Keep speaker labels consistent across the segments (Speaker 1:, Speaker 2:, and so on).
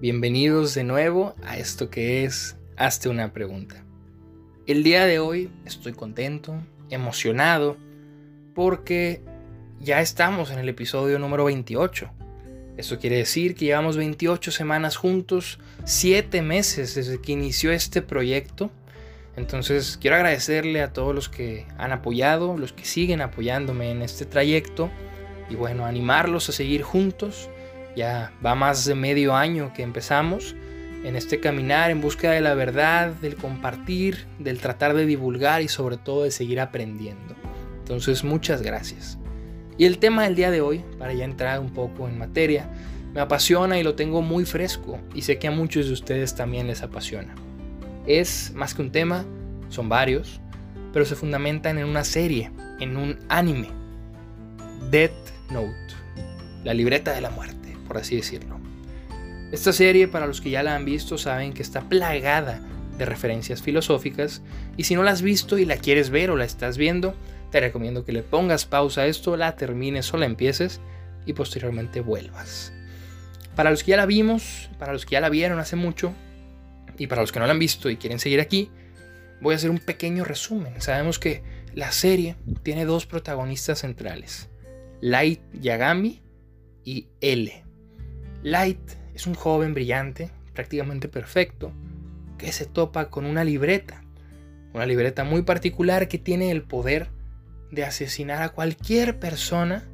Speaker 1: Bienvenidos de nuevo a esto que es Hazte una pregunta. El día de hoy estoy contento, emocionado, porque ya estamos en el episodio número 28. Esto quiere decir que llevamos 28 semanas juntos, 7 meses desde que inició este proyecto. Entonces quiero agradecerle a todos los que han apoyado, los que siguen apoyándome en este trayecto y bueno, animarlos a seguir juntos ya va más de medio año que empezamos en este caminar en búsqueda de la verdad, del compartir, del tratar de divulgar y sobre todo de seguir aprendiendo. Entonces, muchas gracias. Y el tema del día de hoy, para ya entrar un poco en materia, me apasiona y lo tengo muy fresco y sé que a muchos de ustedes también les apasiona. Es más que un tema, son varios, pero se fundamentan en una serie, en un anime. Death Note, la libreta de la muerte por así decirlo. Esta serie, para los que ya la han visto, saben que está plagada de referencias filosóficas y si no la has visto y la quieres ver o la estás viendo, te recomiendo que le pongas pausa a esto, la termines o la empieces y posteriormente vuelvas. Para los que ya la vimos, para los que ya la vieron hace mucho y para los que no la han visto y quieren seguir aquí, voy a hacer un pequeño resumen. Sabemos que la serie tiene dos protagonistas centrales, Light Yagami y L. Light es un joven brillante, prácticamente perfecto, que se topa con una libreta, una libreta muy particular que tiene el poder de asesinar a cualquier persona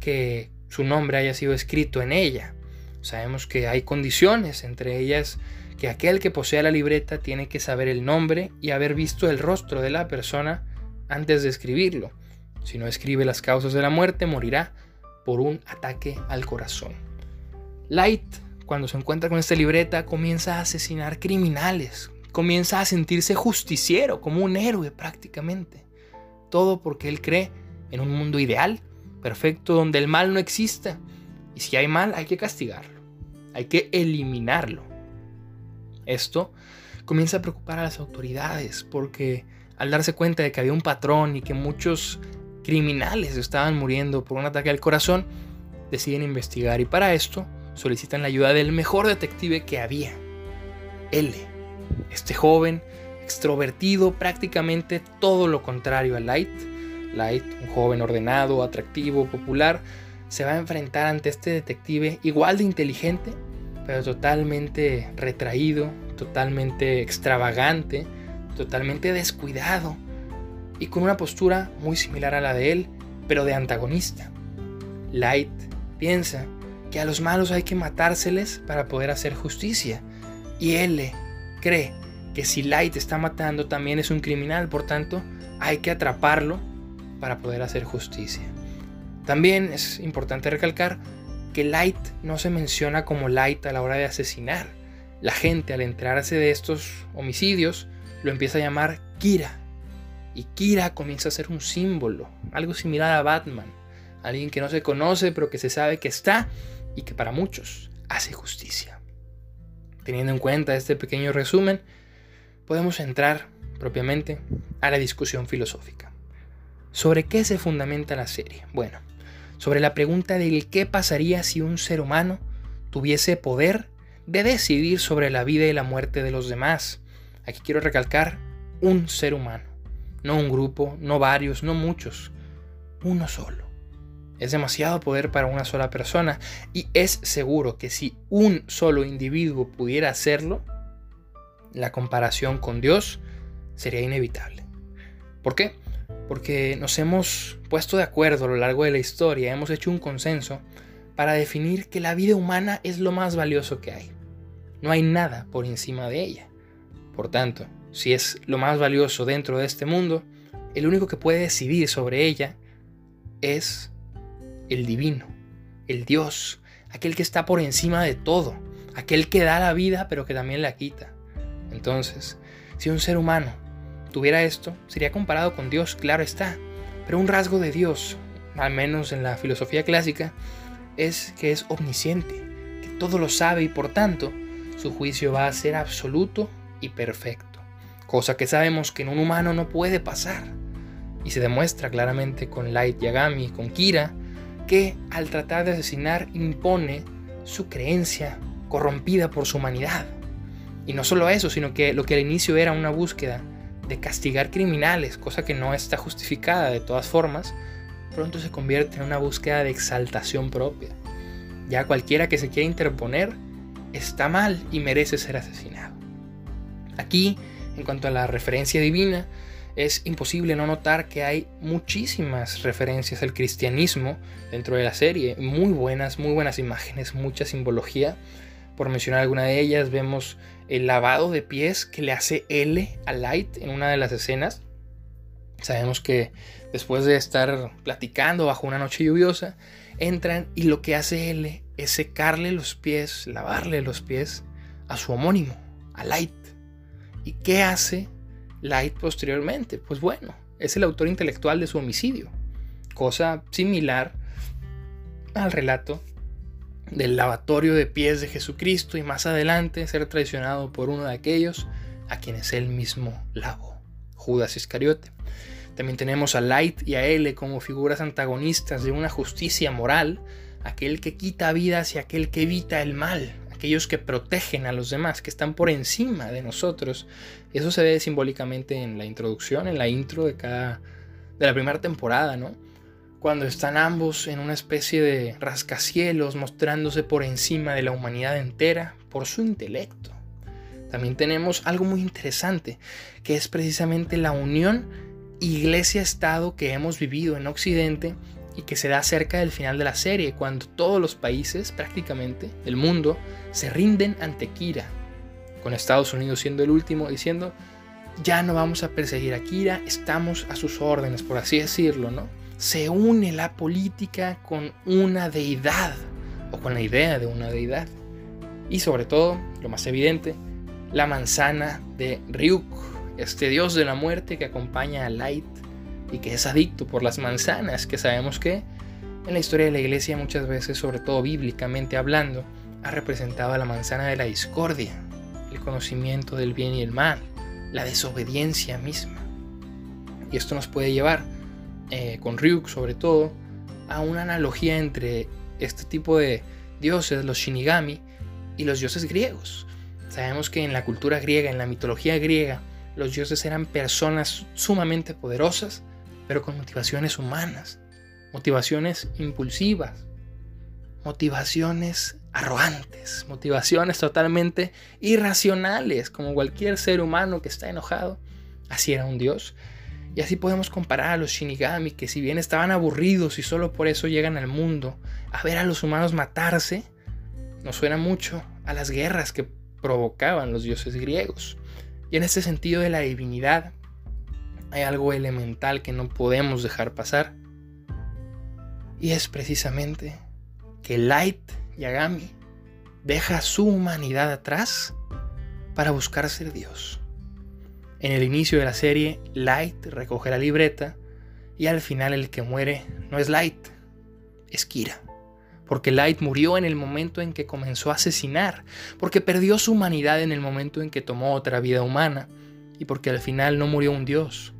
Speaker 1: que su nombre haya sido escrito en ella. Sabemos que hay condiciones, entre ellas que aquel que posea la libreta tiene que saber el nombre y haber visto el rostro de la persona antes de escribirlo. Si no escribe las causas de la muerte, morirá por un ataque al corazón. Light, cuando se encuentra con esta libreta, comienza a asesinar criminales, comienza a sentirse justiciero, como un héroe prácticamente. Todo porque él cree en un mundo ideal, perfecto, donde el mal no exista. Y si hay mal, hay que castigarlo, hay que eliminarlo. Esto comienza a preocupar a las autoridades porque al darse cuenta de que había un patrón y que muchos criminales estaban muriendo por un ataque al corazón, deciden investigar y para esto solicitan la ayuda del mejor detective que había, L. Este joven, extrovertido, prácticamente todo lo contrario a Light. Light, un joven ordenado, atractivo, popular, se va a enfrentar ante este detective igual de inteligente, pero totalmente retraído, totalmente extravagante, totalmente descuidado y con una postura muy similar a la de él, pero de antagonista. Light piensa que a los malos hay que matárseles para poder hacer justicia. Y él cree que si Light está matando también es un criminal, por tanto hay que atraparlo para poder hacer justicia. También es importante recalcar que Light no se menciona como Light a la hora de asesinar. La gente al enterarse de estos homicidios lo empieza a llamar Kira. Y Kira comienza a ser un símbolo, algo similar a Batman. Alguien que no se conoce pero que se sabe que está y que para muchos hace justicia. Teniendo en cuenta este pequeño resumen, podemos entrar propiamente a la discusión filosófica. ¿Sobre qué se fundamenta la serie? Bueno, sobre la pregunta del qué pasaría si un ser humano tuviese poder de decidir sobre la vida y la muerte de los demás. Aquí quiero recalcar un ser humano, no un grupo, no varios, no muchos, uno solo. Es demasiado poder para una sola persona y es seguro que si un solo individuo pudiera hacerlo, la comparación con Dios sería inevitable. ¿Por qué? Porque nos hemos puesto de acuerdo a lo largo de la historia, hemos hecho un consenso para definir que la vida humana es lo más valioso que hay. No hay nada por encima de ella. Por tanto, si es lo más valioso dentro de este mundo, el único que puede decidir sobre ella es el divino, el Dios, aquel que está por encima de todo, aquel que da la vida pero que también la quita. Entonces, si un ser humano tuviera esto, sería comparado con Dios, claro está, pero un rasgo de Dios, al menos en la filosofía clásica, es que es omnisciente, que todo lo sabe y por tanto su juicio va a ser absoluto y perfecto, cosa que sabemos que en un humano no puede pasar. Y se demuestra claramente con Light Yagami, con Kira, que al tratar de asesinar impone su creencia corrompida por su humanidad. Y no solo eso, sino que lo que al inicio era una búsqueda de castigar criminales, cosa que no está justificada de todas formas, pronto se convierte en una búsqueda de exaltación propia. Ya cualquiera que se quiera interponer está mal y merece ser asesinado. Aquí, en cuanto a la referencia divina, es imposible no notar que hay muchísimas referencias al cristianismo dentro de la serie, muy buenas, muy buenas imágenes, mucha simbología. Por mencionar alguna de ellas, vemos el lavado de pies que le hace L a Light en una de las escenas. Sabemos que después de estar platicando bajo una noche lluviosa, entran y lo que hace L es secarle los pies, lavarle los pies a su homónimo, a Light. ¿Y qué hace Light posteriormente? Pues bueno, es el autor intelectual de su homicidio, cosa similar al relato del lavatorio de pies de Jesucristo y más adelante ser traicionado por uno de aquellos a quienes él mismo lavó, Judas Iscariote. También tenemos a Light y a L como figuras antagonistas de una justicia moral, aquel que quita vidas y aquel que evita el mal, aquellos que protegen a los demás, que están por encima de nosotros. Eso se ve simbólicamente en la introducción, en la intro de cada de la primera temporada, ¿no? cuando están ambos en una especie de rascacielos mostrándose por encima de la humanidad entera por su intelecto. También tenemos algo muy interesante, que es precisamente la unión iglesia-estado que hemos vivido en Occidente y que se da cerca del final de la serie, cuando todos los países prácticamente del mundo se rinden ante Kira, con Estados Unidos siendo el último diciendo, ya no vamos a perseguir a Kira, estamos a sus órdenes, por así decirlo, ¿no? se une la política con una deidad o con la idea de una deidad. Y sobre todo, lo más evidente, la manzana de Ryuk, este dios de la muerte que acompaña a Light y que es adicto por las manzanas, que sabemos que en la historia de la iglesia muchas veces, sobre todo bíblicamente hablando, ha representado la manzana de la discordia, el conocimiento del bien y el mal, la desobediencia misma. Y esto nos puede llevar eh, con Ryuk sobre todo, a una analogía entre este tipo de dioses, los Shinigami, y los dioses griegos. Sabemos que en la cultura griega, en la mitología griega, los dioses eran personas sumamente poderosas, pero con motivaciones humanas, motivaciones impulsivas, motivaciones arrogantes, motivaciones totalmente irracionales, como cualquier ser humano que está enojado. Así era un dios. Y así podemos comparar a los Shinigami, que si bien estaban aburridos y solo por eso llegan al mundo a ver a los humanos matarse, nos suena mucho a las guerras que provocaban los dioses griegos. Y en este sentido de la divinidad, hay algo elemental que no podemos dejar pasar. Y es precisamente que Light Yagami deja su humanidad atrás para buscar ser Dios. En el inicio de la serie, Light recoge la libreta y al final el que muere no es Light, es Kira. Porque Light murió en el momento en que comenzó a asesinar, porque perdió su humanidad en el momento en que tomó otra vida humana y porque al final no murió un dios,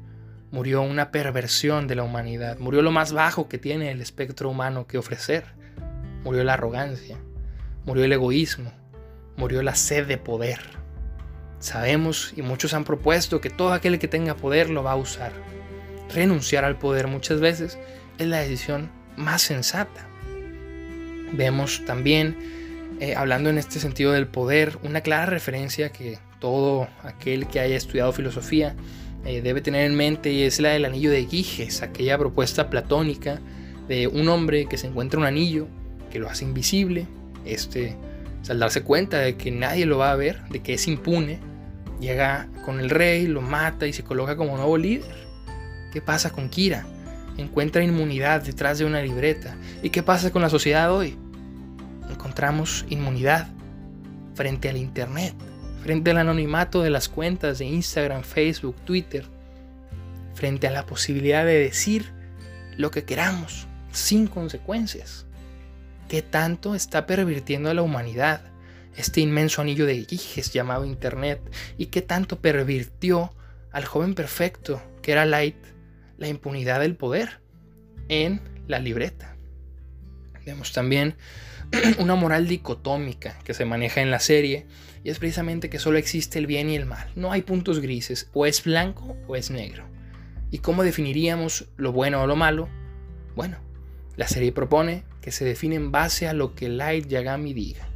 Speaker 1: murió una perversión de la humanidad, murió lo más bajo que tiene el espectro humano que ofrecer, murió la arrogancia, murió el egoísmo, murió la sed de poder. Sabemos y muchos han propuesto que todo aquel que tenga poder lo va a usar. Renunciar al poder muchas veces es la decisión más sensata. Vemos también, eh, hablando en este sentido del poder, una clara referencia que todo aquel que haya estudiado filosofía eh, debe tener en mente y es la del anillo de Giges, aquella propuesta platónica de un hombre que se encuentra un anillo que lo hace invisible, este, al darse cuenta de que nadie lo va a ver, de que es impune, Llega con el rey, lo mata y se coloca como nuevo líder. ¿Qué pasa con Kira? Encuentra inmunidad detrás de una libreta. ¿Y qué pasa con la sociedad hoy? Encontramos inmunidad frente al Internet, frente al anonimato de las cuentas de Instagram, Facebook, Twitter, frente a la posibilidad de decir lo que queramos sin consecuencias. ¿Qué tanto está pervirtiendo a la humanidad? este inmenso anillo de Giges llamado Internet y que tanto pervirtió al joven perfecto que era Light la impunidad del poder en la libreta. Vemos también una moral dicotómica que se maneja en la serie y es precisamente que solo existe el bien y el mal. No hay puntos grises, o es blanco o es negro. ¿Y cómo definiríamos lo bueno o lo malo? Bueno, la serie propone que se define en base a lo que Light Yagami diga.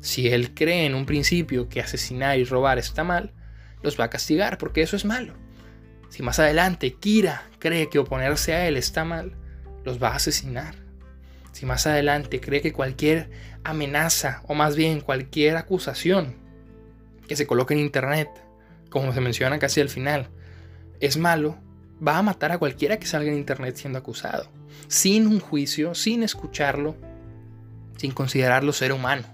Speaker 1: Si él cree en un principio que asesinar y robar está mal, los va a castigar porque eso es malo. Si más adelante Kira cree que oponerse a él está mal, los va a asesinar. Si más adelante cree que cualquier amenaza o más bien cualquier acusación que se coloque en internet, como se menciona casi al final, es malo, va a matar a cualquiera que salga en internet siendo acusado, sin un juicio, sin escucharlo, sin considerarlo ser humano,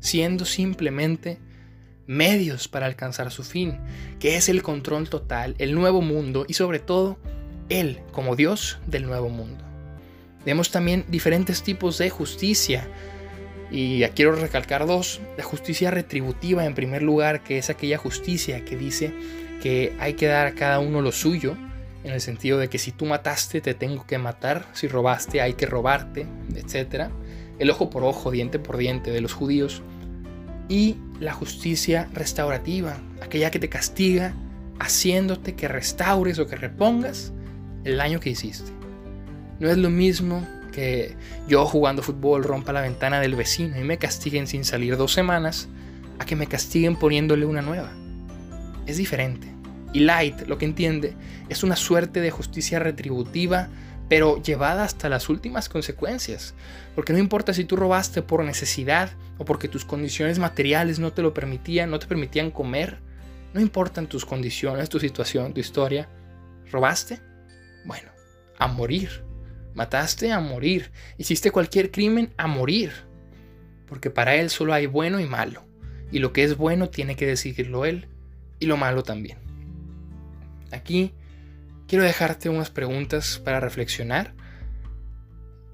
Speaker 1: siendo simplemente medios para alcanzar su fin, que es el control total, el nuevo mundo y sobre todo Él como Dios del nuevo mundo. Vemos también diferentes tipos de justicia. Y quiero recalcar dos. La justicia retributiva en primer lugar, que es aquella justicia que dice que hay que dar a cada uno lo suyo, en el sentido de que si tú mataste te tengo que matar, si robaste hay que robarte, etc. El ojo por ojo, diente por diente de los judíos. Y la justicia restaurativa, aquella que te castiga haciéndote que restaures o que repongas el daño que hiciste. No es lo mismo que yo jugando fútbol rompa la ventana del vecino y me castiguen sin salir dos semanas a que me castiguen poniéndole una nueva. Es diferente. Y Light lo que entiende es una suerte de justicia retributiva, pero llevada hasta las últimas consecuencias. Porque no importa si tú robaste por necesidad o porque tus condiciones materiales no te lo permitían, no te permitían comer. No importan tus condiciones, tu situación, tu historia. ¿Robaste? Bueno, a morir. Mataste a morir. Hiciste cualquier crimen a morir. Porque para Él solo hay bueno y malo. Y lo que es bueno tiene que decidirlo Él. Y lo malo también. Aquí quiero dejarte unas preguntas para reflexionar.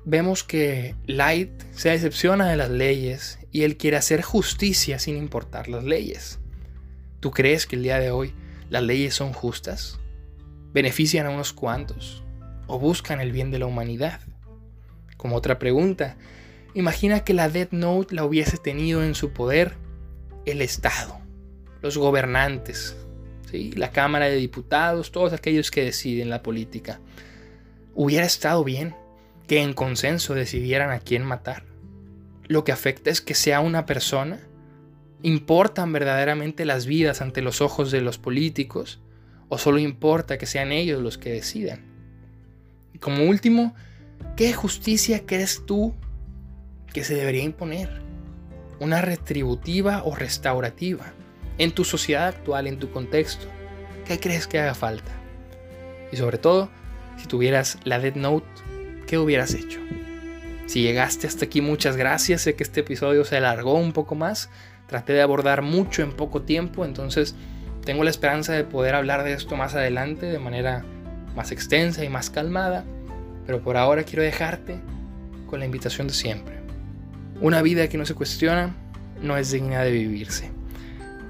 Speaker 1: Vemos que Light se decepciona de las leyes y él quiere hacer justicia sin importar las leyes. ¿Tú crees que el día de hoy las leyes son justas? ¿Benefician a unos cuantos? o buscan el bien de la humanidad. Como otra pregunta, imagina que la Death Note la hubiese tenido en su poder el Estado, los gobernantes, la Cámara de Diputados, todos aquellos que deciden la política. Hubiera estado bien que en consenso decidieran a quién matar. Lo que afecta es que sea una persona. ¿Importan verdaderamente las vidas ante los ojos de los políticos? ¿O solo importa que sean ellos los que decidan? como último, ¿qué justicia crees tú que se debería imponer? ¿Una retributiva o restaurativa? En tu sociedad actual, en tu contexto, ¿qué crees que haga falta? Y sobre todo, si tuvieras la Dead Note, ¿qué hubieras hecho? Si llegaste hasta aquí, muchas gracias. Sé que este episodio se alargó un poco más. Traté de abordar mucho en poco tiempo, entonces tengo la esperanza de poder hablar de esto más adelante de manera más extensa y más calmada, pero por ahora quiero dejarte con la invitación de siempre. Una vida que no se cuestiona no es digna de vivirse.